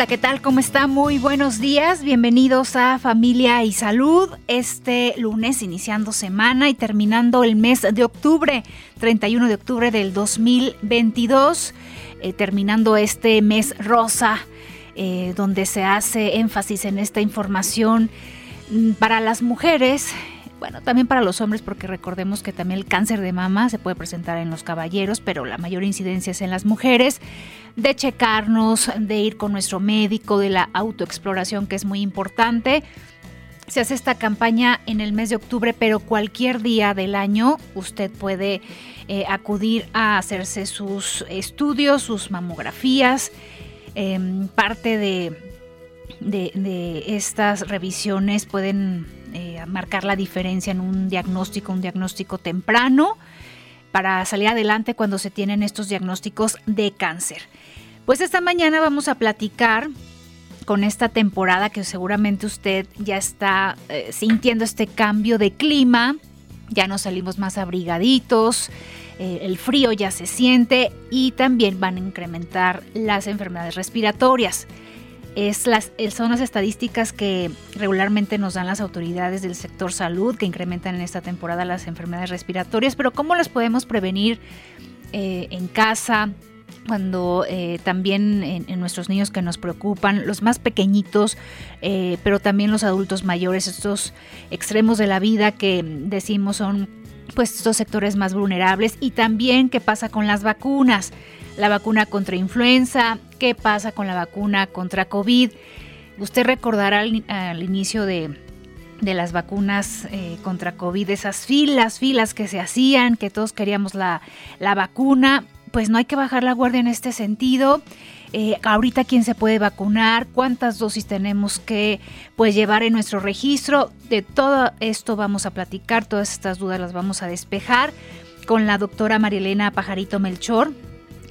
Hola, ¿qué tal? ¿Cómo está? Muy buenos días. Bienvenidos a Familia y Salud. Este lunes iniciando semana y terminando el mes de octubre, 31 de octubre del 2022, eh, terminando este mes rosa, eh, donde se hace énfasis en esta información mm, para las mujeres bueno, también para los hombres, porque recordemos que también el cáncer de mama se puede presentar en los caballeros, pero la mayor incidencia es en las mujeres, de checarnos, de ir con nuestro médico, de la autoexploración, que es muy importante. Se hace esta campaña en el mes de octubre, pero cualquier día del año usted puede eh, acudir a hacerse sus estudios, sus mamografías. Em, parte de, de estas revisiones pueden eh, marcar la diferencia en un diagnóstico, un diagnóstico temprano, para salir adelante cuando se tienen estos diagnósticos de cáncer. Pues esta mañana vamos a platicar con esta temporada que seguramente usted ya está eh, sintiendo este cambio de clima, ya nos salimos más abrigaditos, eh, el frío ya se siente y también van a incrementar las enfermedades respiratorias las, son las estadísticas que regularmente nos dan las autoridades del sector salud que incrementan en esta temporada las enfermedades respiratorias, pero ¿cómo las podemos prevenir eh, en casa? Cuando eh, también en, nuestros niños que nos preocupan, los más pequeñitos, eh, pero también los adultos mayores, estos extremos de la vida que decimos son pues estos sectores más vulnerables y también qué pasa con las vacunas la vacuna contra influenza, qué pasa con la vacuna contra COVID. Usted recordará al, inicio de, las vacunas eh, contra COVID, esas filas, filas que se hacían, que todos queríamos la, vacuna, pues no hay que bajar la guardia en este sentido. Eh, ahorita quién se puede vacunar, cuántas dosis tenemos que pues, llevar en nuestro registro. De todo esto vamos a platicar, todas estas dudas las vamos a despejar con la doctora Marielena Pajarito Melchor.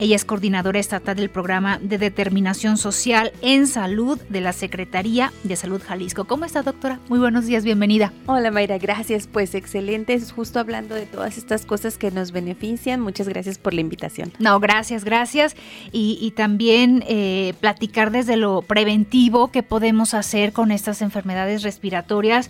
Ella es coordinadora estatal del programa de determinación social en salud de la Secretaría de Salud Jalisco. ¿Cómo está, doctora? Muy buenos días, bienvenida. Hola, Mayra, gracias. Pues excelente. justo hablando de todas estas cosas que nos benefician. Muchas gracias por la invitación. No, gracias, gracias. Y, también eh, platicar desde lo preventivo que podemos hacer con estas enfermedades respiratorias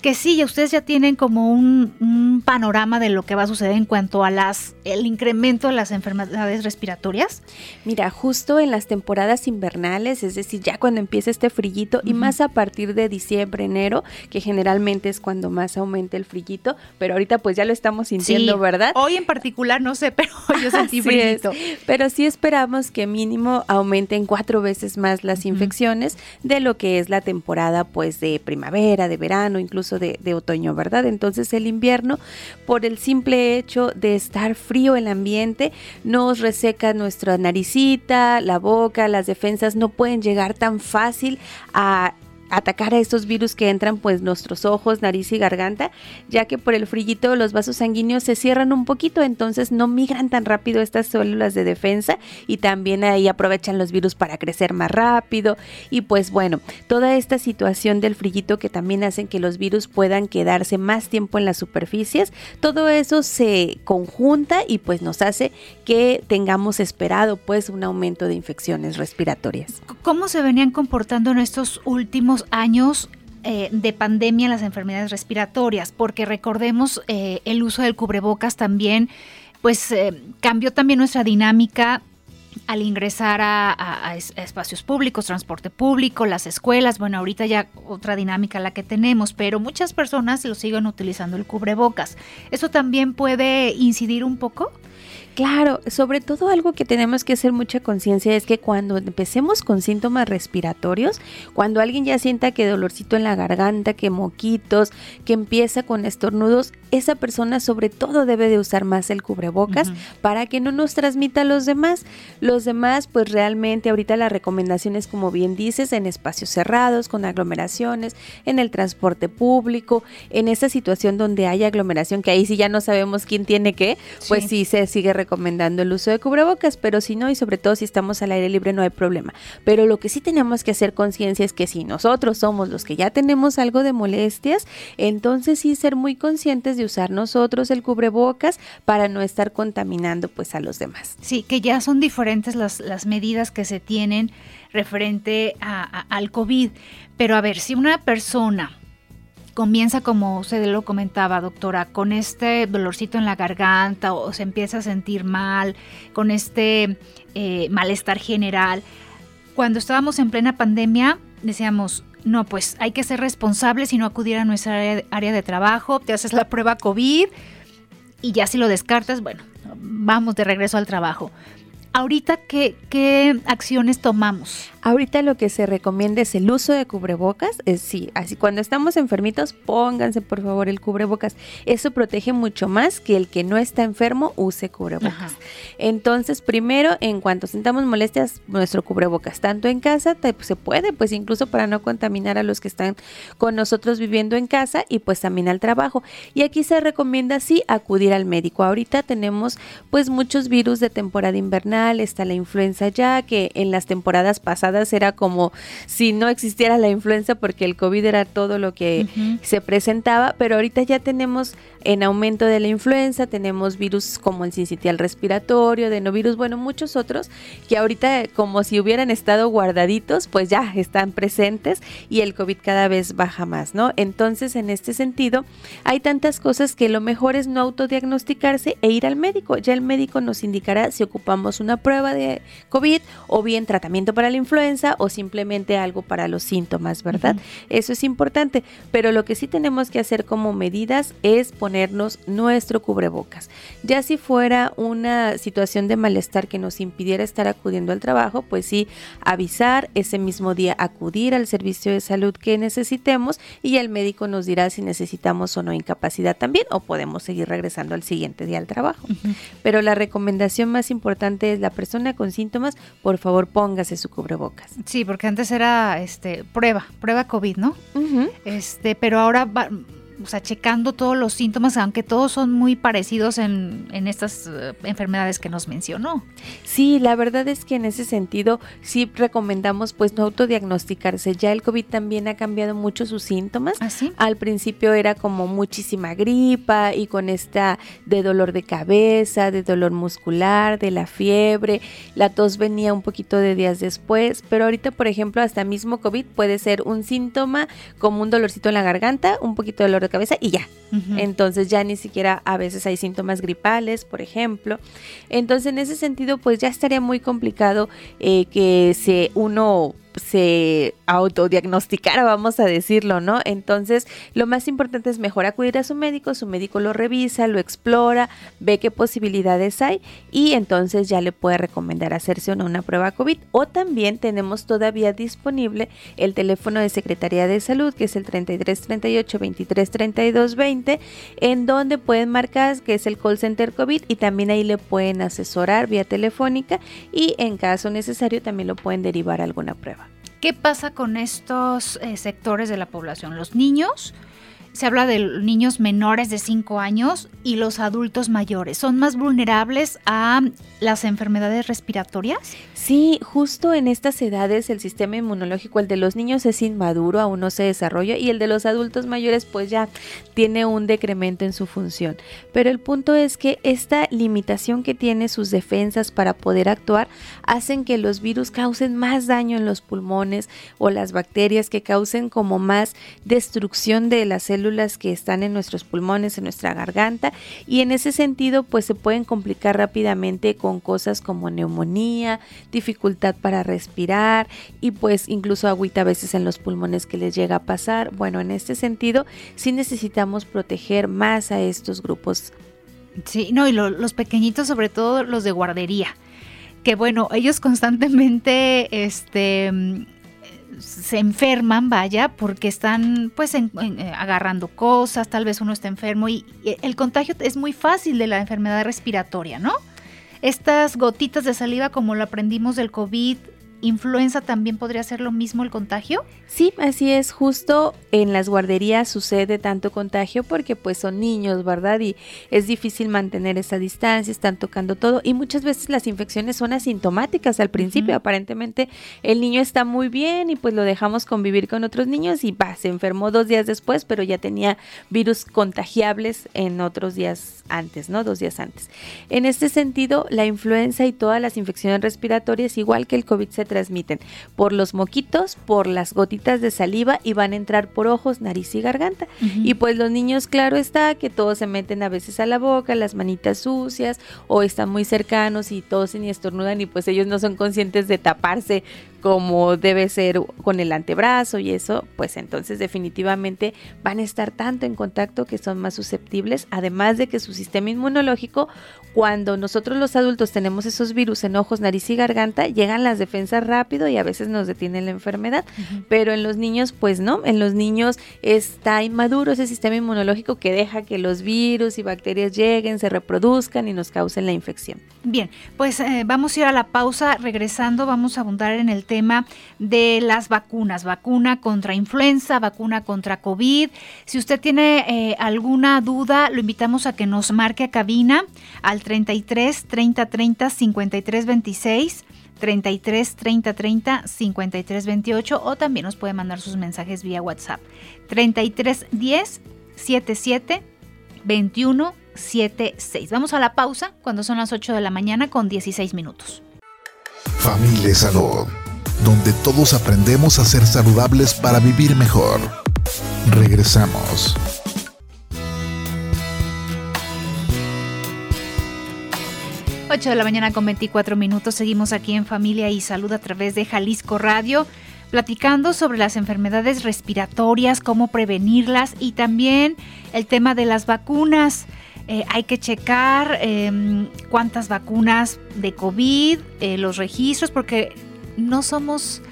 que sí, ustedes ya tienen como un, panorama de lo que va a suceder en cuanto a las el incremento de las enfermedades respiratorias. Mira, justo en las temporadas invernales, es decir, ya cuando empieza este frillito y más a partir de diciembre, enero, que generalmente es cuando más aumenta el frillito, pero ahorita pues ya lo estamos sintiendo, ¿verdad? Hoy en particular no sé, pero yo sentí frillito. Pero sí esperamos que mínimo aumenten cuatro veces más las infecciones de lo que es la temporada pues de primavera, de verano, incluso de, otoño, ¿verdad? Entonces el invierno, por el simple hecho de estar frío el ambiente, nos reseca nuestra naricita, la boca, las defensas no pueden llegar tan fácil a atacar a estos virus que entran pues nuestros ojos, nariz y garganta, ya que por el frillito los vasos sanguíneos se cierran un poquito, entonces no migran tan rápido estas células de defensa y también ahí aprovechan los virus para crecer más rápido y pues bueno, toda esta situación del frillito que también hacen que los virus puedan quedarse más tiempo en las superficies, todo eso se conjunta y pues nos hace que tengamos esperado pues un aumento de infecciones respiratorias. ¿Cómo se venían comportando en estos últimos años eh, de pandemia en las enfermedades respiratorias, porque recordemos eh, el uso del cubrebocas también, pues eh, cambió también nuestra dinámica al ingresar a, espacios públicos, transporte público, las escuelas, bueno, ahorita ya otra dinámica la que tenemos, pero muchas personas lo siguen utilizando el cubrebocas. ¿Eso también puede incidir un poco? Claro, sobre todo algo que tenemos que hacer mucha conciencia es que cuando empecemos con síntomas respiratorios, cuando alguien ya sienta que dolorcito en la garganta, que moquitos, que empieza con estornudos, esa persona sobre todo debe de usar más el cubrebocas para que no nos transmita a los demás. Los demás, pues realmente ahorita la recomendación es como bien dices, en espacios cerrados, con aglomeraciones, en el transporte público, en esa situación donde hay aglomeración, que ahí sí ya no sabemos quién tiene qué, pues sí, se sigue recomendando recomendando el uso de cubrebocas, pero si no, y sobre todo si estamos al aire libre, no hay problema. Pero lo que sí tenemos que hacer conciencia es que si nosotros somos los que ya tenemos algo de molestias, entonces sí ser muy conscientes de usar nosotros el cubrebocas para no estar contaminando pues a los demás. Sí, que ya son diferentes las, las medidas que se tienen referente al COVID. Pero a ver, si una persona comienza, como usted lo comentaba, doctora, con este dolorcito en la garganta o se empieza a sentir mal, con este eh, malestar general. Cuando estábamos en plena pandemia, decíamos, no, pues hay que ser responsables y no acudir a nuestra área de trabajo, te haces la prueba COVID y ya si lo descartas, bueno, vamos de regreso al trabajo. Ahorita, ¿qué, ¿qué, acciones tomamos? Ahorita lo que se recomienda es el uso de cubrebocas. Es sí, así cuando estamos enfermitos, pónganse por favor el cubrebocas. Eso protege mucho más que el que no está enfermo use cubrebocas. Entonces, primero, en cuanto sintamos molestias, nuestro cubrebocas, tanto en casa, se puede, pues incluso para no contaminar a los que están con nosotros viviendo en casa y pues también al trabajo. Y aquí se recomienda sí acudir al médico. Ahorita tenemos pues muchos virus de temporada invernal está la influenza ya, que en las temporadas pasadas era como si no existiera la influenza porque el COVID era todo lo que se presentaba, pero ahorita ya tenemos en aumento de la influenza, tenemos virus como el sincitial respiratorio, adenovirus, bueno, muchos otros que ahorita como si hubieran estado guardaditos, pues ya están presentes y el COVID cada vez baja más, ¿no? Entonces, en este sentido, hay tantas cosas que lo mejor es no autodiagnosticarse e ir al médico. Ya el médico nos indicará si ocupamos una prueba de COVID o bien tratamiento para la influenza o simplemente algo para los síntomas, ¿verdad? Eso es importante, pero lo que sí tenemos que hacer como medidas es ponernos nuestro cubrebocas. Ya si fuera una situación de malestar que nos impidiera estar acudiendo al trabajo, pues sí, avisar ese mismo día, acudir al servicio de salud que necesitemos y el médico nos dirá si necesitamos o no incapacidad también o podemos seguir regresando al siguiente día al trabajo. Pero la recomendación más importante es la persona con síntomas, por favor póngase su cubrebocas. Sí, porque antes era este prueba, prueba COVID, ¿no? Este, pero ahora va, o sea, checando todos los síntomas, aunque todos son muy parecidos en, estas eh, enfermedades que nos mencionó. Sí, la verdad es que en ese sentido sí recomendamos pues no autodiagnosticarse. Ya el COVID también ha cambiado mucho sus síntomas. ¿Ah, Al principio era como muchísima gripa y con esta de dolor de cabeza, de dolor muscular, de la fiebre. La tos venía un poquito de días después, pero ahorita por ejemplo hasta mismo COVID puede ser un síntoma como un dolorcito en la garganta, un poquito de dolor de cabeza y ya. Entonces ya ni siquiera a veces hay síntomas gripales, por ejemplo. Entonces en ese sentido pues ya estaría muy complicado eh, que se uno se autodiagnosticara, vamos a decirlo, ¿no? Entonces, lo más importante es mejor acudir a su médico, su médico lo revisa, lo explora, ve qué posibilidades hay y entonces ya le puede recomendar hacerse una prueba COVID. O también tenemos todavía disponible el teléfono de Secretaría de Salud, que es el 33 38 23 32 20, en donde pueden marcar que es el call center COVID y también ahí le pueden asesorar vía telefónica y en caso necesario también lo pueden derivar a alguna prueba. ¿Qué pasa con estos eh, sectores de la población? Los niños, se habla de niños menores de 5 años y los adultos mayores. ¿Son más vulnerables a las enfermedades respiratorias? Sí, justo en estas edades el sistema inmunológico, el de los niños es inmaduro, aún no se desarrolla y el de los adultos mayores pues ya tiene un decremento en su función. Pero el punto es que esta limitación que tiene sus defensas para poder actuar hacen que los virus causen más daño en los pulmones o las bacterias que causen como más destrucción de las células que están en nuestros pulmones, en nuestra garganta y en ese sentido pues se pueden complicar rápidamente con cosas como neumonía, dificultad para respirar y pues incluso agüita a veces en los pulmones que les llega a pasar. Bueno, en este sentido sí necesitamos proteger más a estos grupos. Sí, no, y los pequeñitos, sobre todo los de guardería, que bueno, ellos constantemente, este, se enferman, vaya, porque están pues eh, agarrando cosas, tal vez uno está enfermo y, el contagio es muy fácil de la enfermedad respiratoria, ¿no? Estas gotitas de saliva como lo aprendimos del COVID influenza también podría ser lo mismo el contagio? Sí, así es, justo en las guarderías sucede tanto contagio porque pues son niños, ¿verdad? Y es difícil mantener esa distancia, están tocando todo y muchas veces las infecciones son asintomáticas al principio, aparentemente el niño está muy bien y pues lo dejamos convivir con otros niños y va, se enfermó dos días después, pero ya tenía virus contagiables en otros días antes, ¿no? Dos días antes. En este sentido, la influenza y todas las infecciones respiratorias, igual que el COVID, se transmiten por los moquitos, por las gotitas de saliva y van a entrar por ojos, nariz y garganta. Y pues los niños, claro está, que todos se meten a veces a la boca, las manitas sucias o están muy cercanos y todos se ni estornudan y pues ellos no son conscientes de taparse como debe ser con el antebrazo y eso, pues entonces definitivamente van a estar tanto en contacto que son más susceptibles, además de que su sistema inmunológico, cuando nosotros los adultos tenemos esos virus en ojos, nariz y garganta, llegan las defensas rápido y a veces nos detienen la enfermedad, pero en los niños pues no, en los niños está inmaduro ese sistema inmunológico que deja que los virus y bacterias lleguen, se reproduzcan y nos causen la infección. Bien, pues eh, vamos a ir a la pausa, regresando vamos a abundar en el tema de las vacunas, vacuna contra influenza, vacuna contra COVID. Si usted tiene eh, alguna duda, lo invitamos a que nos marque a cabina al 33 30 30 53 26. 33 30 30 53 28 o también nos puede mandar sus mensajes vía WhatsApp 33 10 77 21 76. Vamos a la pausa cuando son las 8 de la mañana con 16 minutos. Familia Salud donde todos aprendemos a ser saludables para vivir mejor. Regresamos. De la mañana con 24 minutos. Seguimos aquí en Familia y Salud a través de Jalisco Radio, platicando sobre las enfermedades respiratorias, cómo prevenirlas y también el tema de las vacunas. Eh, hay que checar em, cuántas vacunas de COVID, eh, los registros, porque no somos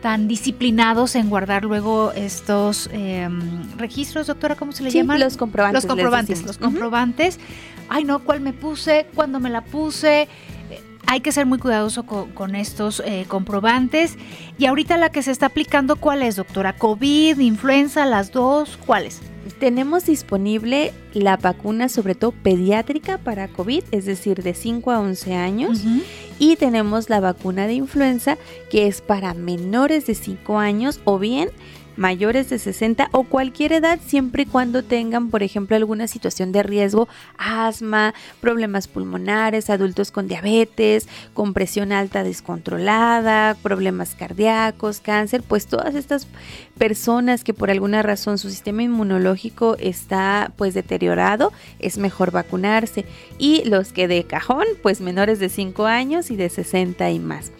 tan disciplinados en guardar luego estos em, registros, doctora, ¿cómo se le llaman? Los comprobantes. Los comprobantes, los comprobantes. Ay, no, ¿cuál me puse? ¿Cuándo me la puse? Hay que ser muy cuidadoso con, estos eh, comprobantes. Y ahorita la que se está aplicando, ¿cuál es, doctora? ¿COVID, influenza, las dos? ¿Cuáles? Tenemos disponible la vacuna, sobre todo pediátrica para COVID, es decir, de 5 a 11 años. Y tenemos la vacuna de influenza, que es para menores de 5 años o bien mayores de 60 o cualquier edad siempre y cuando tengan, por ejemplo, alguna situación de riesgo, asma, problemas pulmonares, adultos con diabetes, con presión alta descontrolada, problemas cardíacos, cáncer, pues todas estas personas que por alguna razón su sistema inmunológico está pues deteriorado, es mejor vacunarse y los que de cajón, pues menores de 5 años y de 60 y más.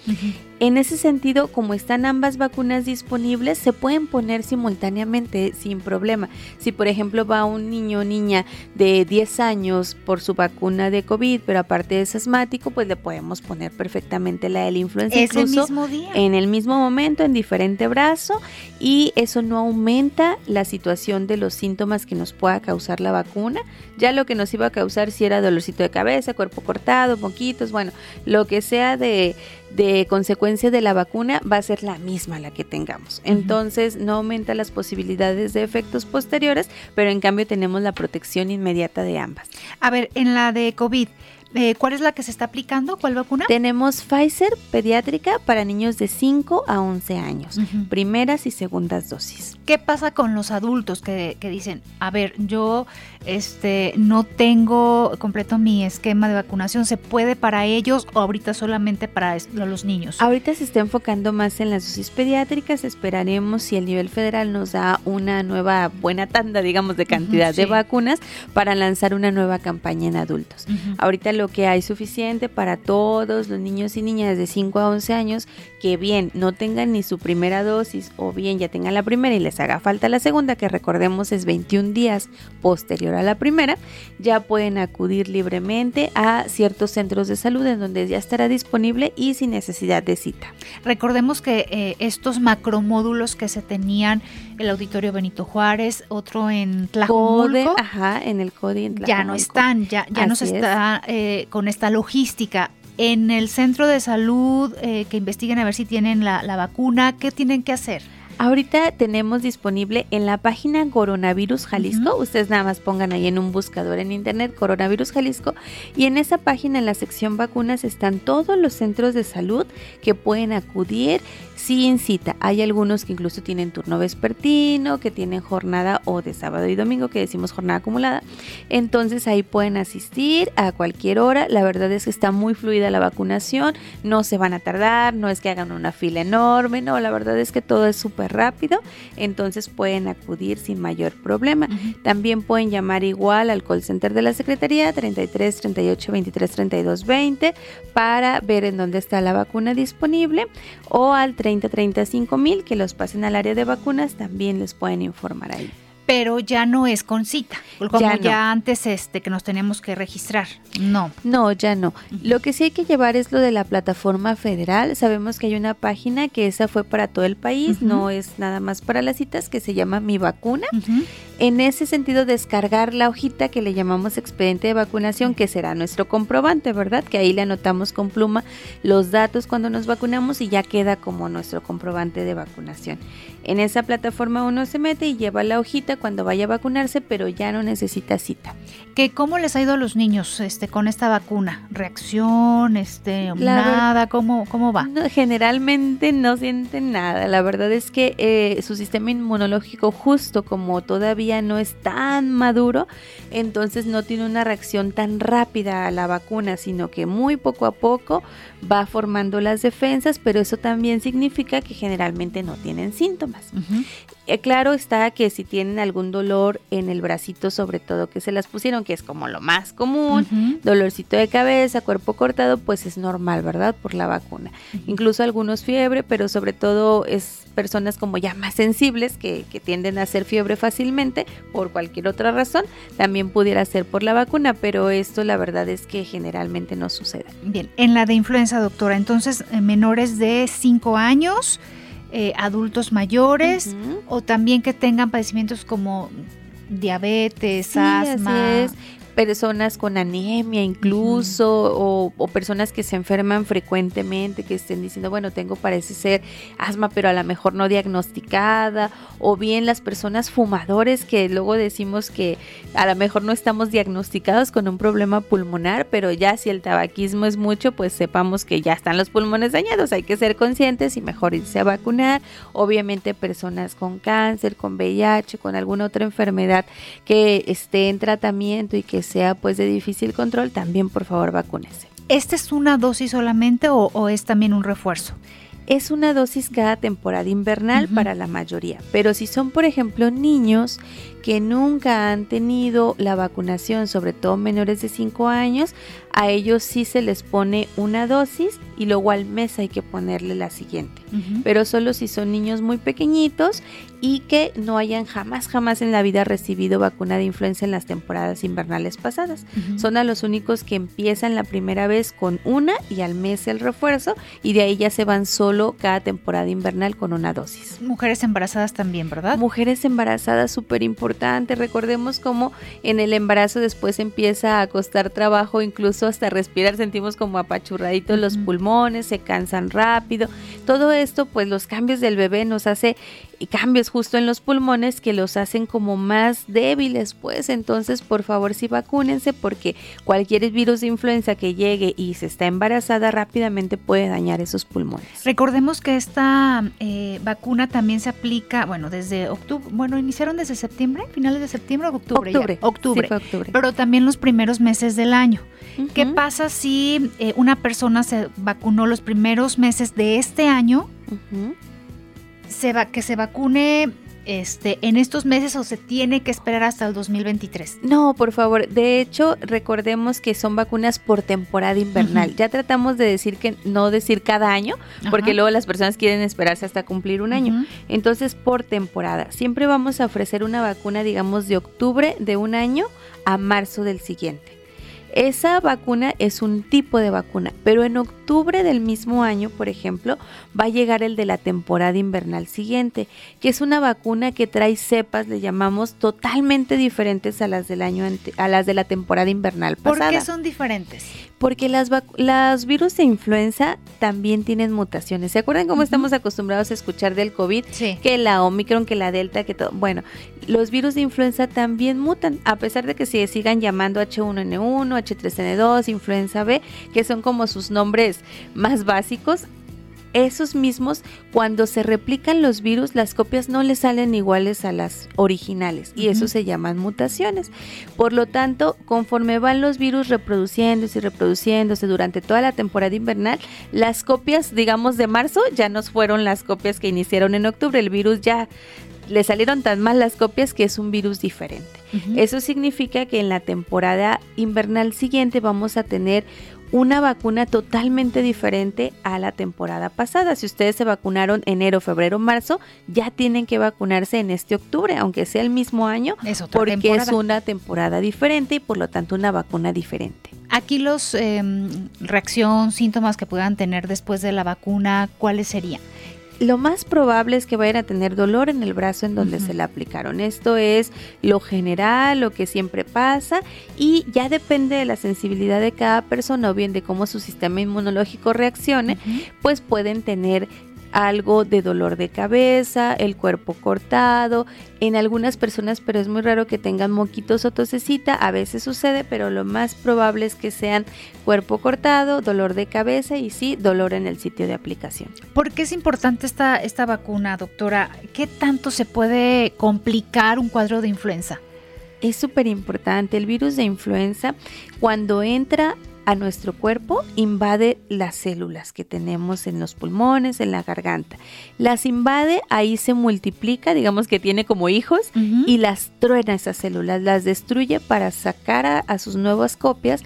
En ese sentido, como están ambas vacunas disponibles, se pueden poner simultáneamente sin problema. Si por ejemplo va un niño o niña de 10 años por su vacuna de COVID, pero aparte es asmático, pues le podemos poner perfectamente la de la influenza incluso mismo día? en el mismo momento, en diferente brazo, y eso no aumenta la situación de los síntomas que nos pueda causar la vacuna. Ya lo que nos iba a causar si era dolorcito de cabeza, cuerpo cortado, moquitos, bueno, lo que sea de de consecuencia de la vacuna va a ser la misma la que tengamos. Entonces no aumenta las posibilidades de efectos posteriores, pero en cambio tenemos la protección inmediata de ambas. A ver, en la de COVID, eh, ¿Cuál es la que se está aplicando? ¿Cuál vacuna? Tenemos Pfizer pediátrica para niños de 5 a 11 años, primeras y segundas dosis. ¿Qué pasa con los adultos que, que, dicen, a ver, yo este, no tengo completo mi esquema de vacunación, ¿se puede para ellos o ahorita solamente para los niños? Ahorita se está enfocando más en las dosis pediátricas, esperaremos si el nivel federal nos da una nueva buena tanda, digamos, de cantidad de vacunas para lanzar una nueva campaña en adultos. Ahorita lo que hay suficiente para todos los niños y niñas de 5 a 11 años que bien no tengan ni su primera dosis o bien ya tengan la primera y les haga falta la segunda, que recordemos es 21 días posterior a la primera, ya pueden acudir libremente a ciertos centros de salud en donde ya estará disponible y sin necesidad de cita. Recordemos que eh, estos macromódulos que se tenían el Auditorio Benito Juárez, otro en Tlajomulco, ajá, en el CODI ya no están, ya, ya no se está eh, con esta logística. En el centro de salud eh, que investiguen a ver si tienen la, la vacuna, ¿qué tienen que hacer? Ahorita tenemos disponible en la página Coronavirus Jalisco, ustedes nada más pongan ahí en un buscador en internet Coronavirus Jalisco y en esa página en la sección vacunas están todos los centros de salud que pueden acudir sin cita. Hay algunos que incluso tienen turno vespertino, que tienen jornada o de sábado y domingo, que decimos jornada acumulada. Entonces ahí pueden asistir a cualquier hora. La verdad es que está muy fluida la vacunación, no se van a tardar, no es que hagan una fila enorme, no, la verdad es que todo es súper rápido, entonces pueden acudir sin mayor problema. También pueden llamar igual al call center de la Secretaría 33 38 23 32 20 para ver en dónde está la vacuna disponible o al 30 35 mil que los pasen al área de vacunas también les pueden informar ahí pero ya no es con cita, como ya, antes este que nos teníamos que registrar. No. No, ya no. Lo que sí hay que llevar es lo de la plataforma federal. Sabemos que hay una página que esa fue para todo el país, no es nada más para las citas, que se llama Mi Vacuna. En ese sentido, descargar la hojita que le llamamos expediente de vacunación, que será nuestro comprobante, ¿verdad? Que ahí le anotamos con pluma los datos cuando nos vacunamos y ya queda como nuestro comprobante de vacunación. En esa plataforma uno se mete y lleva la hojita cuando vaya a vacunarse, pero ya no necesita cita. ¿Qué, ¿Cómo les ha ido a los niños este, con esta vacuna? ¿Reacción? Este, ¿Nada? ¿Cómo, ¿Cómo va? generalmente no sienten nada. La verdad es que eh, su sistema inmunológico justo como todavía no es tan maduro, entonces no tiene una reacción tan rápida a la vacuna, sino que muy poco a poco va formando las defensas, pero eso también significa que generalmente no tienen síntomas. Eh, claro está que si tienen algún dolor en el bracito, sobre todo que se las pusieron, que es como lo más común, dolorcito de cabeza, cuerpo cortado, pues es normal, ¿verdad? Por la vacuna. Incluso algunos fiebre, pero sobre todo es personas como ya más sensibles que, que tienden a hacer fiebre fácilmente por cualquier otra razón, también pudiera ser por la vacuna, pero esto la verdad es que generalmente no sucede. Bien, en la de influenza, doctora, entonces eh, menores de 5 años, eh, adultos mayores o también que tengan padecimientos como diabetes, asma personas con anemia incluso o, personas que se enferman frecuentemente, que estén diciendo, bueno, tengo parece ser asma, pero a lo mejor no diagnosticada, o bien las personas fumadores que luego decimos que a lo mejor no estamos diagnosticados con un problema pulmonar, pero ya si el tabaquismo es mucho, pues sepamos que ya están los pulmones dañados, hay que ser conscientes y mejor irse a vacunar. Obviamente personas con cáncer, con VIH, con alguna otra enfermedad que esté en tratamiento y que sea pues de difícil control, también por favor vacúnese. ¿Esta es una dosis solamente o, es también un refuerzo? Es una dosis cada temporada invernal para la mayoría, pero si son por ejemplo niños que nunca han tenido la vacunación, sobre todo menores de 5 años, a ellos sí se les pone una dosis y luego al mes hay que ponerle la siguiente. Pero solo si son niños muy pequeñitos y que no hayan jamás, jamás en la vida recibido vacuna de influenza en las temporadas invernales pasadas. Son a los únicos que empiezan la primera vez con una y al mes el refuerzo y de ahí ya se van solo cada temporada invernal con una dosis. Mujeres embarazadas también, ¿verdad? Mujeres embarazadas, súper importante. Recordemos cómo en el embarazo después empieza a costar trabajo incluso hasta respirar sentimos como apachurraditos los pulmones, se cansan rápido. Todo esto, pues los cambios del bebé nos hace cambios justo en los pulmones que los hacen como más débiles, pues entonces por favor sí vacúnense porque cualquier virus de influenza que llegue y se está embarazada rápidamente puede dañar esos pulmones. Recordemos que esta eh, vacuna también se aplica, bueno, desde octubre, bueno, iniciaron desde septiembre, finales de septiembre o octubre. Octubre, octubre, octubre. Pero también los primeros meses del año. ¿Qué pasa si eh, una persona se vacunó los primeros meses de este año? Se va, que se vacune este, en estos meses o se tiene que esperar hasta el 2023? No, por favor. De hecho, recordemos que son vacunas por temporada invernal. Ya tratamos de decir que no decir cada año, porque luego las personas quieren esperarse hasta cumplir un año. Entonces, por temporada. Siempre vamos a ofrecer una vacuna, digamos, de octubre de un año a marzo del siguiente. Esa vacuna es un tipo de vacuna, pero en octubre del mismo año, por ejemplo, va a llegar el de la temporada invernal siguiente, que es una vacuna que trae cepas, le llamamos, totalmente diferentes a las del año a las de la temporada invernal pasada. ¿Por qué son diferentes? Porque las los virus de influenza también tienen mutaciones. ¿Se acuerdan cómo estamos acostumbrados a escuchar del COVID? Sí. Que la Omicron, que la Delta, que todo. Bueno, los virus de influenza también mutan, a pesar de que se sigan llamando H1N1, H3N2, influenza B, que son como sus nombres más básicos, esos mismos, cuando se replican los virus, las copias no le salen iguales a las originales y eso se llaman mutaciones. Por lo tanto, conforme van los virus reproduciéndose y reproduciéndose durante toda la temporada invernal, las copias, digamos, de marzo ya no fueron las copias que iniciaron en octubre. El virus ya le salieron tan mal las copias que es un virus diferente. Eso significa que en la temporada invernal siguiente vamos a tener una vacuna totalmente diferente a la temporada pasada. Si ustedes se vacunaron enero, febrero, marzo, ya tienen que vacunarse en este octubre, aunque sea el mismo año, porque es una temporada diferente y por lo tanto una vacuna diferente. Aquí los eh, reacción, síntomas que puedan tener después de la vacuna, ¿cuáles serían? Lo más probable es que vayan a tener dolor en el brazo en donde se la aplicaron. Esto es lo general, lo que siempre pasa y ya depende de la sensibilidad de cada persona o bien de cómo su sistema inmunológico reaccione, pues pueden tener algo de dolor de cabeza, el cuerpo cortado, en algunas personas, pero es muy raro que tengan moquitos o tosecita, a veces sucede, pero lo más probable es que sean cuerpo cortado, dolor de cabeza y sí, dolor en el sitio de aplicación. ¿Por qué es importante esta, esta vacuna, doctora? ¿Qué tanto se puede complicar un cuadro de influenza? Es súper importante. El virus de influenza, cuando entra a nuestro cuerpo invade las células que tenemos en los pulmones, en la garganta. Las invade, ahí se multiplica, digamos que tiene como hijos, y las truena esas células, las destruye para sacar a, a sus nuevas copias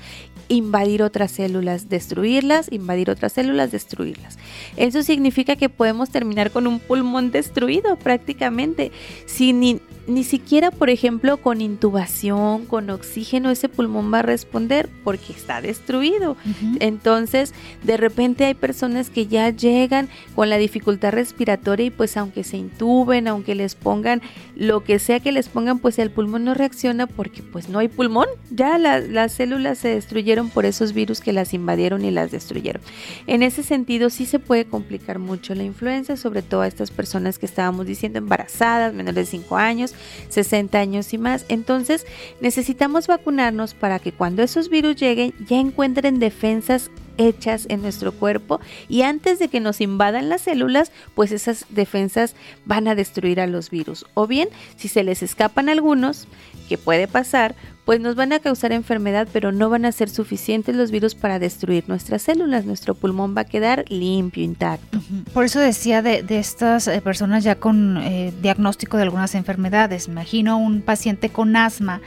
invadir otras células, destruirlas, invadir otras células, destruirlas. Eso significa que podemos terminar con un pulmón destruido prácticamente, sin ni siquiera, por ejemplo, con intubación, con oxígeno, ese pulmón va a responder porque está destruido. Entonces, de repente hay personas que ya llegan con la dificultad respiratoria y pues aunque se intuben, aunque les pongan lo que sea que les pongan, pues el pulmón no reacciona porque pues no hay pulmón. Ya las células se destruyeron por esos virus que las invadieron y las destruyeron. En ese sentido, sí se puede complicar mucho la influenza, sobre todo a estas personas que estábamos diciendo embarazadas, menores de 5 años 60 años y más. Entonces necesitamos vacunarnos para que cuando esos virus lleguen ya encuentren defensas hechas en nuestro cuerpo y antes de que nos invadan las células, pues esas defensas van a destruir a los virus. O bien, si se les escapan algunos, que puede pasar, pues nos van a causar enfermedad, pero no van a ser suficientes los virus para destruir nuestras células. Nuestro pulmón va a quedar limpio, intacto. Por eso decía de, estas eh, personas ya con eh, diagnóstico de algunas enfermedades. Imagino un paciente con asma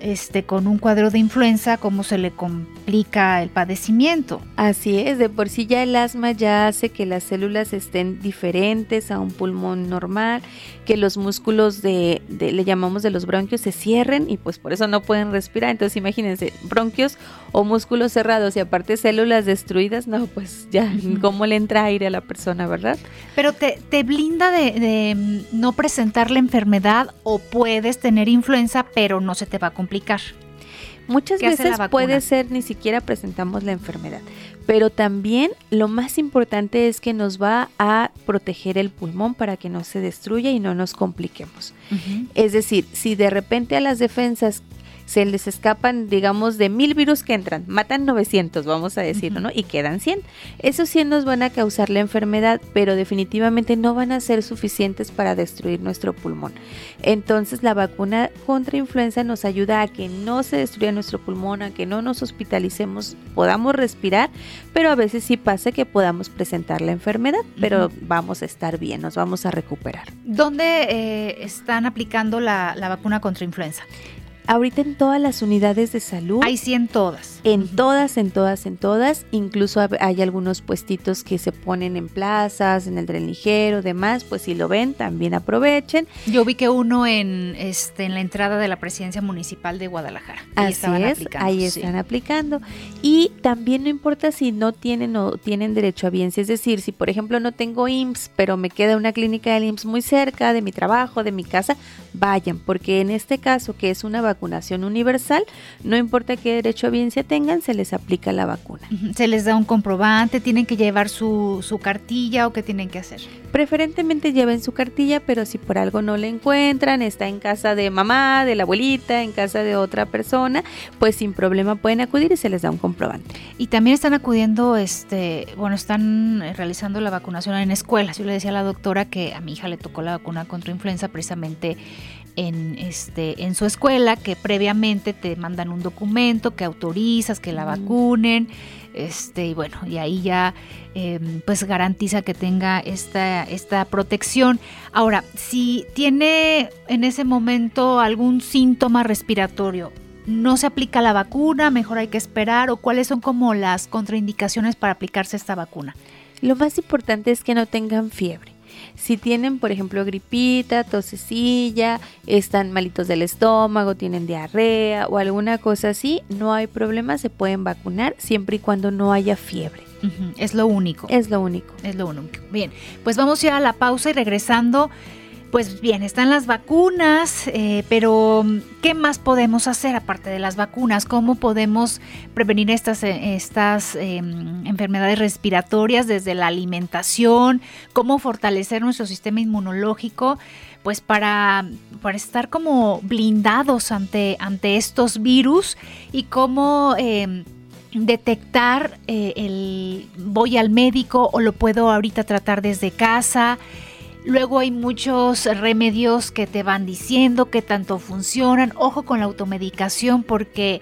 este, con un cuadro de influenza, cómo se le complica el padecimiento. Así es, de por sí ya el asma ya hace que las células estén diferentes a un pulmón normal, que los músculos de, le llamamos de los bronquios, se cierren y pues por eso no pueden respirar. Entonces imagínense, bronquios o músculos cerrados y aparte células destruidas, no, pues ya, ¿cómo le entra aire a la persona, verdad? Pero te, te blinda de, de no presentar la enfermedad o puedes tener influenza, pero no se te va a complicar Muchas veces puede ser ni siquiera presentamos la enfermedad, pero también lo más importante es que nos va a proteger el pulmón para que no se destruya y no nos compliquemos. Es decir, si de repente a las defensas se les escapan, digamos, de mil virus que entran, matan 900, vamos a decirlo, ¿no? Y quedan 100. Esos 100 nos van a causar la enfermedad, pero definitivamente no van a ser suficientes para destruir nuestro pulmón. Entonces, la vacuna contra influenza nos ayuda a que no se destruya nuestro pulmón, a que no nos hospitalicemos, podamos respirar, pero a veces sí pasa que podamos presentar la enfermedad, pero vamos a estar bien, nos vamos a recuperar. ¿Dónde eh, están aplicando la, la vacuna contra influenza? Ahorita en todas las unidades de salud. Hay sí en todas. En todas, en todas, en todas. Incluso hay algunos puestitos que se ponen en plazas, en el tren ligero, demás. Pues si lo ven, también aprovechen. Yo vi que uno en este en la entrada de la presidencia municipal de Guadalajara. Ahí Así es, ahí están aplicando. Y también no importa si no tienen o tienen derecho a bienes. Es decir, si por ejemplo no tengo IMSS, pero me queda una clínica del IMSS muy cerca de mi trabajo, de mi casa, vayan. Porque en este caso, que es una vacunación universal, no importa qué derecho a biencia tengan, se les aplica la vacuna. Se les da un comprobante, tienen que llevar su, su cartilla o qué tienen que hacer. Preferentemente lleven su cartilla, pero si por algo no la encuentran, está en casa de mamá, de la abuelita, en casa de otra persona, pues sin problema pueden acudir y se les da un comprobante. Y también están acudiendo, este, bueno, están realizando la vacunación en escuelas. Yo le decía a la doctora que a mi hija le tocó la vacuna contra influenza precisamente en, este, en su escuela, que previamente te mandan un documento que autorizas que la vacunen, este, y bueno, y ahí ya em, pues garantiza que tenga esta, esta protección. Ahora, si tiene en ese momento algún síntoma respiratorio, no se aplica la vacuna, mejor hay que esperar, o cuáles son como las contraindicaciones para aplicarse esta vacuna. Lo más importante es que no tengan fiebre. Si tienen, por ejemplo, gripita, tosecilla, están malitos del estómago, tienen diarrea o alguna cosa así, no hay problema, se pueden vacunar siempre y cuando no haya fiebre. Es lo único. Es lo único. Es lo único. Bien, pues vamos a ir a la pausa y regresando pues bien, están las vacunas, eh, pero ¿qué más podemos hacer aparte de las vacunas? ¿Cómo podemos prevenir estas, eh, estas em, enfermedades respiratorias desde la alimentación? ¿Cómo fortalecer nuestro sistema inmunológico? Pues para, para estar como blindados ante, ante estos virus y cómo em, detectar eh, el voy al médico o lo puedo ahorita tratar desde casa. Luego hay muchos remedios que te van diciendo que tanto funcionan. Ojo con la automedicación porque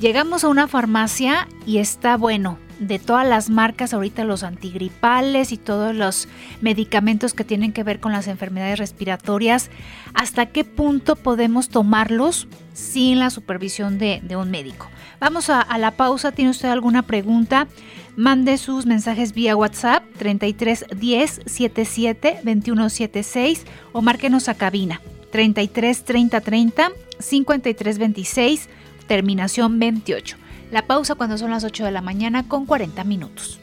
llegamos a una farmacia y está bueno. De todas las marcas, ahorita los antigripales y todos los medicamentos que tienen que ver con las enfermedades respiratorias, ¿hasta qué punto podemos tomarlos sin la supervisión de, un médico? Vamos a, la pausa. ¿Tiene usted alguna pregunta? Mande sus mensajes vía WhatsApp 33 10 77 21 76 o márquenos a cabina 33 30 30 53 26 terminación 28. La pausa cuando son las 8 de la mañana con 40 minutos.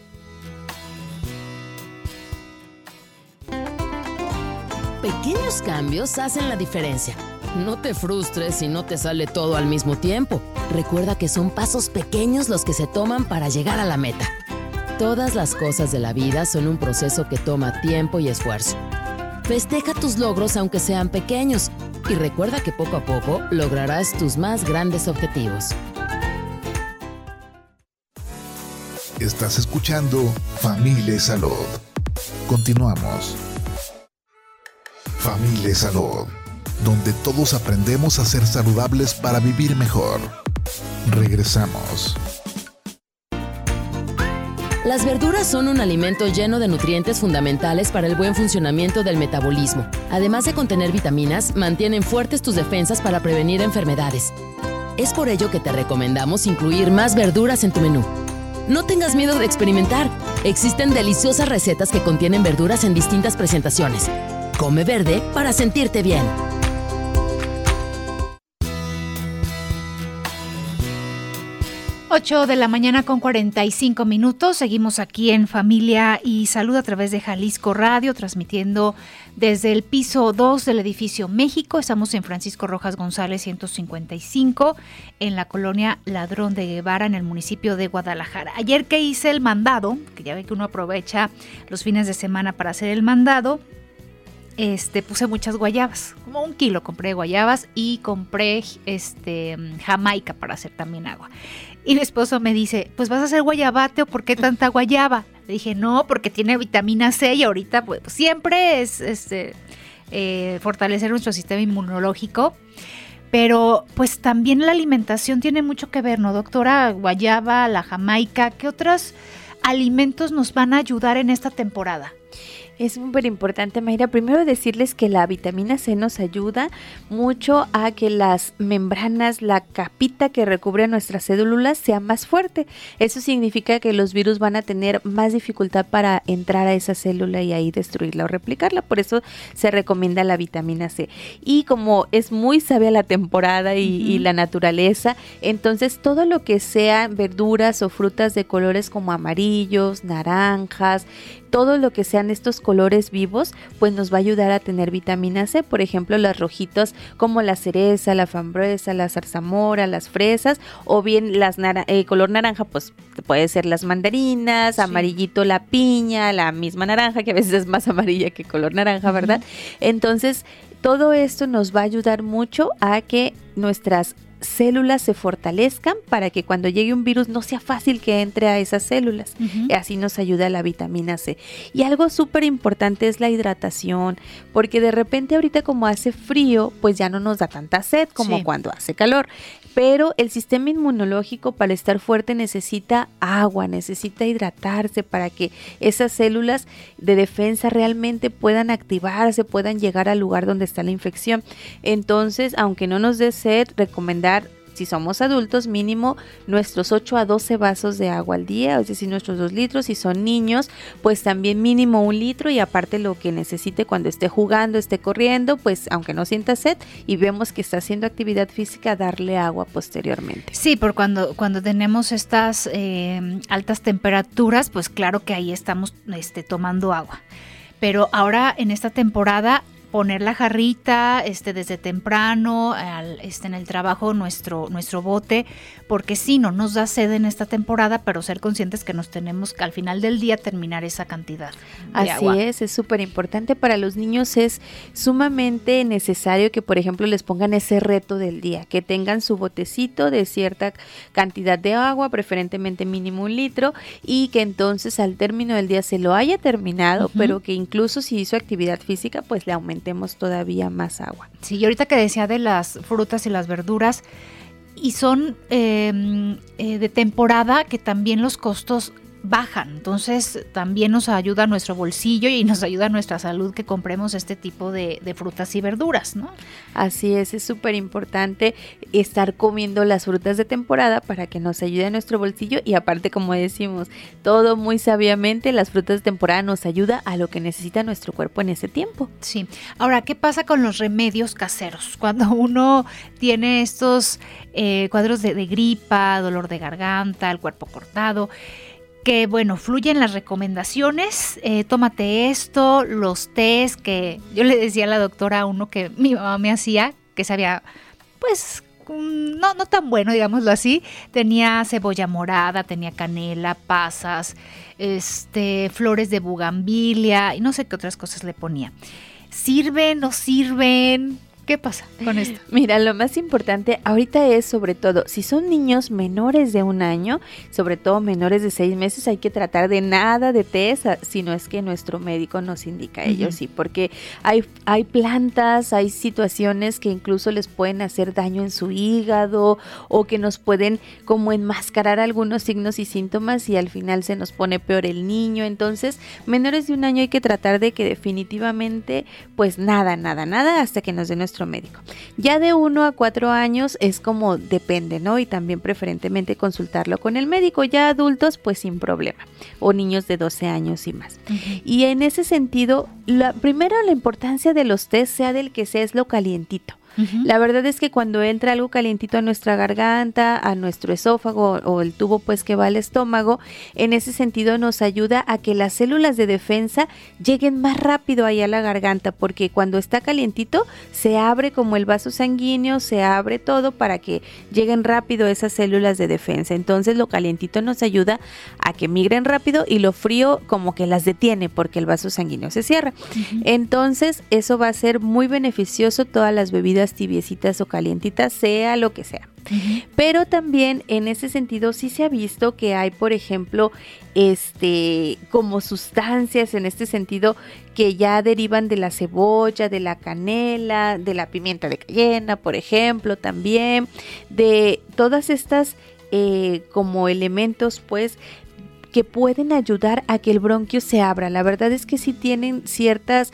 Pequeños cambios hacen la diferencia. No te frustres si no te sale todo al mismo tiempo. Recuerda que son pasos pequeños los que se toman para llegar a la meta. Todas las cosas de la vida son un proceso que toma tiempo y esfuerzo. Festeja tus logros aunque sean pequeños y recuerda que poco a poco lograrás tus más grandes objetivos. Estás escuchando Familia Salud. Continuamos. Familia Salud, donde todos aprendemos a ser saludables para vivir mejor. Regresamos. Las verduras son un alimento lleno de nutrientes fundamentales para el buen funcionamiento del metabolismo. Además de contener vitaminas, mantienen fuertes tus defensas para prevenir enfermedades. Es por ello que te recomendamos incluir más verduras en tu menú. No tengas miedo de experimentar. Existen deliciosas recetas que contienen verduras en distintas presentaciones. Come verde para sentirte bien. 8 de la mañana con 45 minutos. Seguimos aquí en Familia y Salud a través de Jalisco Radio, transmitiendo desde el piso 2 del edificio México. Estamos en Francisco Rojas González 155, en la colonia Ladrón de Guevara, en el municipio de Guadalajara. Ayer que hice el mandado, que ya ve que uno aprovecha los fines de semana para hacer el mandado, este, puse muchas guayabas, como un kilo compré guayabas y compré este, jamaica para hacer también agua. Y mi esposo me dice, pues vas a hacer guayabate o por qué tanta guayaba. Le dije, no, porque tiene vitamina C y ahorita pues siempre es este, eh, fortalecer nuestro sistema inmunológico. Pero pues también la alimentación tiene mucho que ver, ¿no, doctora? Guayaba, la jamaica, ¿qué otros alimentos nos van a ayudar en esta temporada? Es súper importante, Mayra. Primero decirles que la vitamina C nos ayuda mucho a que las membranas, la capita que recubre nuestras células sea más fuerte. Eso significa que los virus van a tener más dificultad para entrar a esa célula y ahí destruirla o replicarla. Por eso se recomienda la vitamina C. Y como es muy sabia la temporada y, y la naturaleza, entonces todo lo que sea verduras o frutas de colores como amarillos, naranjas, todo lo que sean estos colores vivos, pues nos va a ayudar a tener vitamina C. Por ejemplo, las rojitas como la cereza, la frambuesa, la zarzamora, las fresas, o bien las eh, color naranja, pues puede ser las mandarinas, amarillito la piña, la misma naranja, que a veces es más amarilla que color naranja, ¿verdad? Entonces, todo esto nos va a ayudar mucho a que nuestras células se fortalezcan para que cuando llegue un virus no sea fácil que entre a esas células. y Así nos ayuda la vitamina C. Y algo súper importante es la hidratación, porque de repente ahorita como hace frío, pues ya no nos da tanta sed como cuando hace calor pero el sistema inmunológico para estar fuerte necesita agua, necesita hidratarse para que esas células de defensa realmente puedan activarse, puedan llegar al lugar donde está la infección. Entonces, aunque no nos dé sed, recomendar si somos adultos, mínimo nuestros 8 a 12 vasos de agua al día, es decir, nuestros 2 litros. Si son niños, pues también mínimo un litro y aparte lo que necesite cuando esté jugando, esté corriendo, pues aunque no sienta sed y vemos que está haciendo actividad física, darle agua posteriormente. Sí, por cuando, cuando tenemos estas eh, altas temperaturas, pues claro que ahí estamos este, tomando agua. Pero ahora en esta temporada poner la jarrita este, desde temprano, al, este, en el trabajo nuestro, nuestro bote, porque sí, no nos da sed en esta temporada, pero ser conscientes que nos tenemos que al final del día terminar esa cantidad. De Así es, es súper importante para los niños, es sumamente necesario que, por ejemplo, les pongan ese reto del día, que tengan su botecito de cierta cantidad de agua, preferentemente mínimo un litro, y que entonces al término del día se lo haya terminado, pero que incluso si hizo actividad física, pues le aumente todavía más agua. Sí, y ahorita que decía de las frutas y las verduras, y son em, eh, de temporada que también los costos bajan. Entonces también nos ayuda a nuestro bolsillo y nos ayuda a nuestra salud que compremos este tipo de, frutas y verduras, ¿no? Así es, es súper importante estar comiendo las frutas de temporada para que nos ayude a nuestro bolsillo y aparte como decimos, todo muy sabiamente, las frutas de temporada nos ayuda a lo que necesita nuestro cuerpo en ese tiempo. Sí. Ahora, ¿qué pasa con los remedios caseros? Cuando uno tiene estos eh, cuadros de, de gripa, dolor de garganta, el cuerpo cortado, que bueno, fluyen las recomendaciones, eh, tómate esto, los test que yo le decía a la doctora uno que mi mamá me hacía, que sabía, pues mm, no, no tan bueno, digámoslo así, tenía cebolla morada, tenía canela, pasas, este, flores de bugambilia y no sé qué otras cosas le ponía. ¿Sirven? ¿No sirven? ¿Qué pasa con esto? Mira, lo más importante ahorita es sobre todo, si son niños menores de un año, sobre todo menores de seis meses, hay que tratar de nada de test, si no es que nuestro médico nos indica ellos, sí, porque hay, hay plantas, hay situaciones que incluso les pueden hacer daño en su hígado o que nos pueden como enmascarar algunos signos y síntomas y al final se nos pone peor el niño. Entonces, menores de un año hay que tratar de que definitivamente, pues nada, nada, nada, hasta que nos den nuestro médico. Ya de 1 a 4 años es como depende, ¿no? Y también preferentemente consultarlo con el médico. Ya adultos, pues sin problema. O niños de 12 años y más. Y en ese sentido, la, primero la importancia de los test, sea del que sea, es lo calientito. La verdad es que cuando entra algo calientito a nuestra garganta, a nuestro esófago o el tubo pues que va al estómago, en ese sentido nos ayuda a que las células de defensa lleguen más rápido ahí a la garganta, porque cuando está calientito se abre como el vaso sanguíneo, se abre todo para que lleguen rápido esas células de defensa. Entonces lo calientito nos ayuda a que migren rápido y lo frío como que las detiene porque el vaso sanguíneo se cierra. Entonces eso va a ser muy beneficioso todas las bebidas tibiecitas o calientitas, sea lo que sea. Pero también en ese sentido sí se ha visto que hay, por ejemplo, este como sustancias en este sentido que ya derivan de la cebolla, de la canela, de la pimienta de cayena, por ejemplo, también de todas estas eh, como elementos, pues que pueden ayudar a que el bronquio se abra. La verdad es que sí tienen ciertas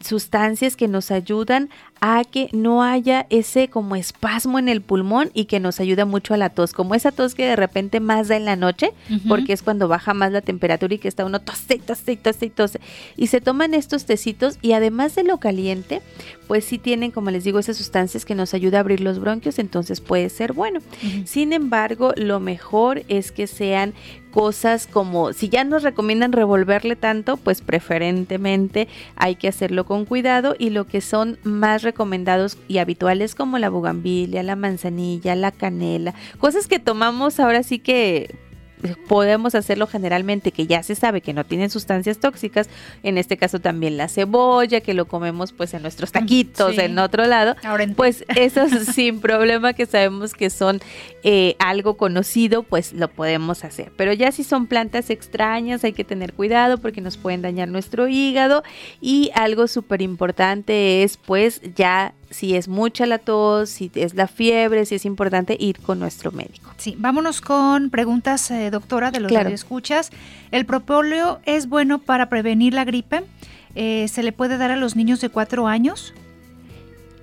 sustancias que nos ayudan a que no haya ese como espasmo en el pulmón y que nos ayuda mucho a la tos, como esa tos que de repente más da en la noche, porque es cuando baja más la temperatura y que está uno tose, tose, tose, tose. Y se toman estos tecitos y además de lo caliente, pues sí tienen, como les digo, esas sustancias que nos ayuda a abrir los bronquios, entonces puede ser bueno. Sin embargo, lo mejor es que sean cosas como si ya nos recomiendan revolverle tanto, pues preferentemente hay que hacerlo con cuidado y lo que son más recomendados y habituales como la bugambilia, la manzanilla, la canela, cosas que tomamos ahora sí que podemos hacerlo generalmente, que ya se sabe que no tienen sustancias tóxicas, en este caso también la cebolla, que lo comemos pues en nuestros taquitos, en otro lado, pues eso sin problema que sabemos que son eh, algo conocido, pues lo podemos hacer. Pero ya si son plantas extrañas hay que tener cuidado porque nos pueden dañar nuestro hígado. Y algo súper importante es pues ya si es mucha la tos, si es la fiebre, si es importante ir con nuestro médico. Sí, vámonos con preguntas, eh, doctora, de los que escuchas. ¿El propóleo es bueno para prevenir la gripe? Eh, ¿Se le puede dar a los niños de cuatro años?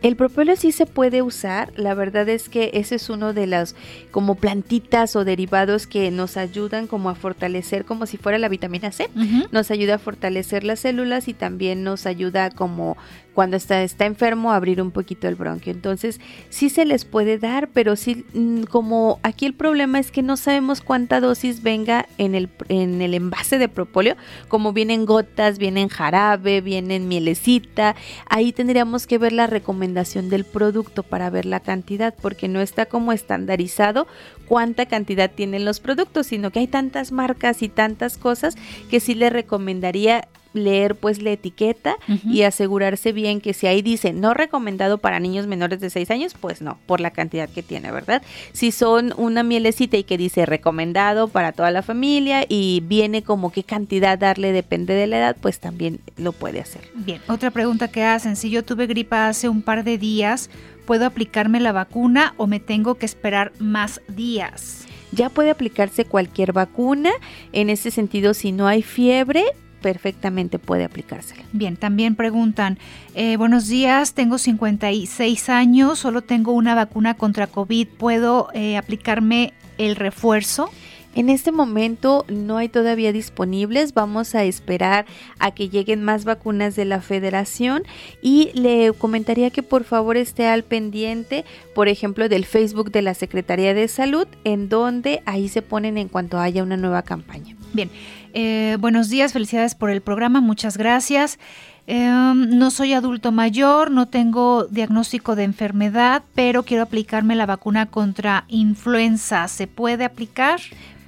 El propóleo sí se puede usar, la verdad es que ese es uno de las como plantitas o derivados que nos ayudan como a fortalecer como si fuera la vitamina C, nos ayuda a fortalecer las células y también nos ayuda como cuando está, está enfermo abrir un poquito el bronquio. Entonces sí se les puede dar, pero sí mm, como aquí el problema es que no sabemos cuánta dosis venga en el, en el envase de propóleo, como vienen gotas, vienen jarabe, vienen mielecita, ahí tendríamos que ver la recomendación del producto para ver la cantidad, porque no está como estandarizado cuánta cantidad tienen los productos, sino que hay tantas marcas y tantas cosas que sí le recomendaría leer pues la etiqueta y asegurarse bien que si ahí dice no recomendado para niños menores de 6 años, pues no, por la cantidad que tiene, ¿verdad? Si son una mielecita y que dice recomendado para toda la familia y viene como qué cantidad darle depende de la edad, pues también lo puede hacer. Bien, otra pregunta que hacen, si yo tuve gripa hace un par de días, ¿puedo aplicarme la vacuna o me tengo que esperar más días? Ya puede aplicarse cualquier vacuna, en ese sentido si no hay fiebre, perfectamente puede aplicársela. Bien, también preguntan, eh, buenos días, tengo 56 años, solo tengo una vacuna contra COVID, ¿puedo eh, aplicarme el refuerzo? En este momento no hay todavía disponibles, vamos a esperar a que lleguen más vacunas de la federación y le comentaría que por favor esté al pendiente, por ejemplo, del Facebook de la Secretaría de Salud, en donde ahí se ponen en cuanto haya una nueva campaña. Bien, eh, buenos días, felicidades por el programa, muchas gracias. Em, no soy adulto mayor, no tengo diagnóstico de enfermedad, pero quiero aplicarme la vacuna contra influenza. ¿Se puede aplicar?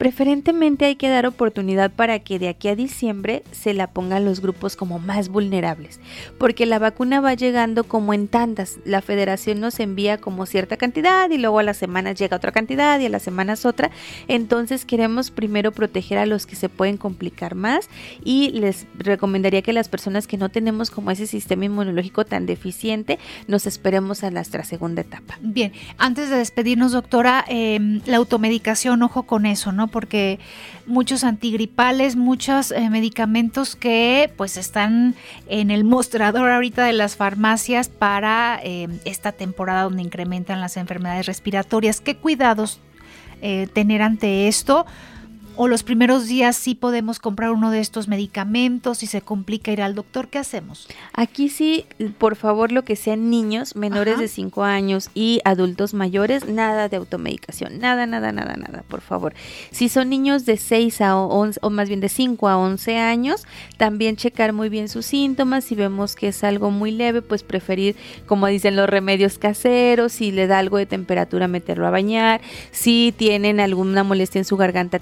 Preferentemente hay que dar oportunidad para que de aquí a diciembre se la pongan los grupos como más vulnerables, porque la vacuna va llegando como en tantas. La federación nos envía como cierta cantidad y luego a las semanas llega otra cantidad y a las semanas otra. Entonces queremos primero proteger a los que se pueden complicar más y les recomendaría que las personas que no tenemos como ese sistema inmunológico tan deficiente nos esperemos a nuestra segunda etapa. Bien, antes de despedirnos doctora, em, la automedicación, ojo con eso, ¿no? Porque muchos antigripales, muchos eh, medicamentos que pues están en el mostrador ahorita de las farmacias para eh, esta temporada donde incrementan las enfermedades respiratorias. ¿Qué cuidados eh, tener ante esto? O los primeros días sí podemos comprar uno de estos medicamentos y se complica ir al doctor, ¿qué hacemos? Aquí sí, por favor, lo que sean niños menores de 5 años y adultos mayores, nada de automedicación, nada, nada, nada, nada, por favor. Si son niños de 6 a 11, o más bien de 5 a 11 años, también checar muy bien sus síntomas, si vemos que es algo muy leve, pues preferir, como dicen los remedios caseros, si le da algo de temperatura, meterlo a bañar, si tienen alguna molestia en su garganta,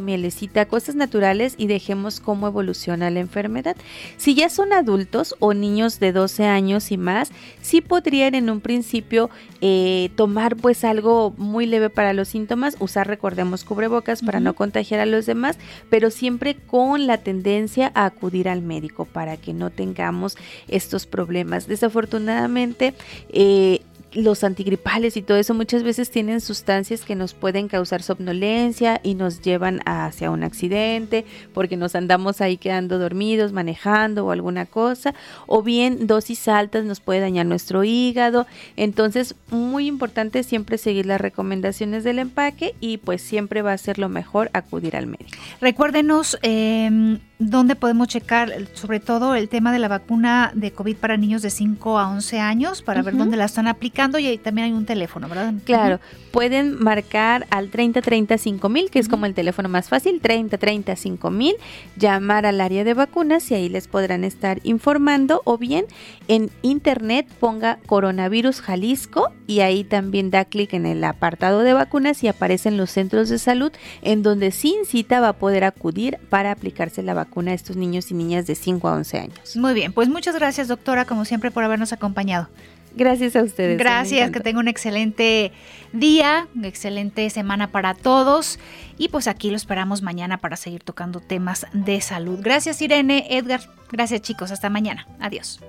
mielecita, cosas naturales y dejemos cómo evoluciona la enfermedad. Si ya son adultos o niños de 12 años y más, sí podrían en un principio eh, tomar pues algo muy leve para los síntomas, usar recordemos cubrebocas para no contagiar a los demás, pero siempre con la tendencia a acudir al médico para que no tengamos estos problemas. Desafortunadamente, eh, los antigripales y todo eso muchas veces tienen sustancias que nos pueden causar somnolencia y nos llevan hacia un accidente porque nos andamos ahí quedando dormidos, manejando o alguna cosa, o bien dosis altas nos puede dañar nuestro hígado. Entonces, muy importante siempre seguir las recomendaciones del empaque y pues siempre va a ser lo mejor acudir al médico. Recuérdenos eh, dónde podemos checar sobre todo el tema de la vacuna de COVID para niños de 5 a 11 años para ver dónde la están aplicando y ahí también hay un teléfono, ¿verdad? Claro, pueden marcar al 3035 mil, que es como el teléfono más fácil, 3035 mil, llamar al área de vacunas y ahí les podrán estar informando o bien en internet ponga coronavirus Jalisco y ahí también da clic en el apartado de vacunas y aparecen los centros de salud en donde sin cita va a poder acudir para aplicarse la vacuna a estos niños y niñas de 5 a 11 años. Muy bien, pues muchas gracias doctora, como siempre, por habernos acompañado. Gracias a ustedes. Gracias, que tenga un excelente día, una excelente semana para todos. Y pues aquí lo esperamos mañana para seguir tocando temas de salud. Gracias Irene, Edgar. Gracias chicos, hasta mañana. Adiós.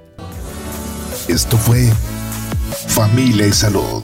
Esto fue Familia y Salud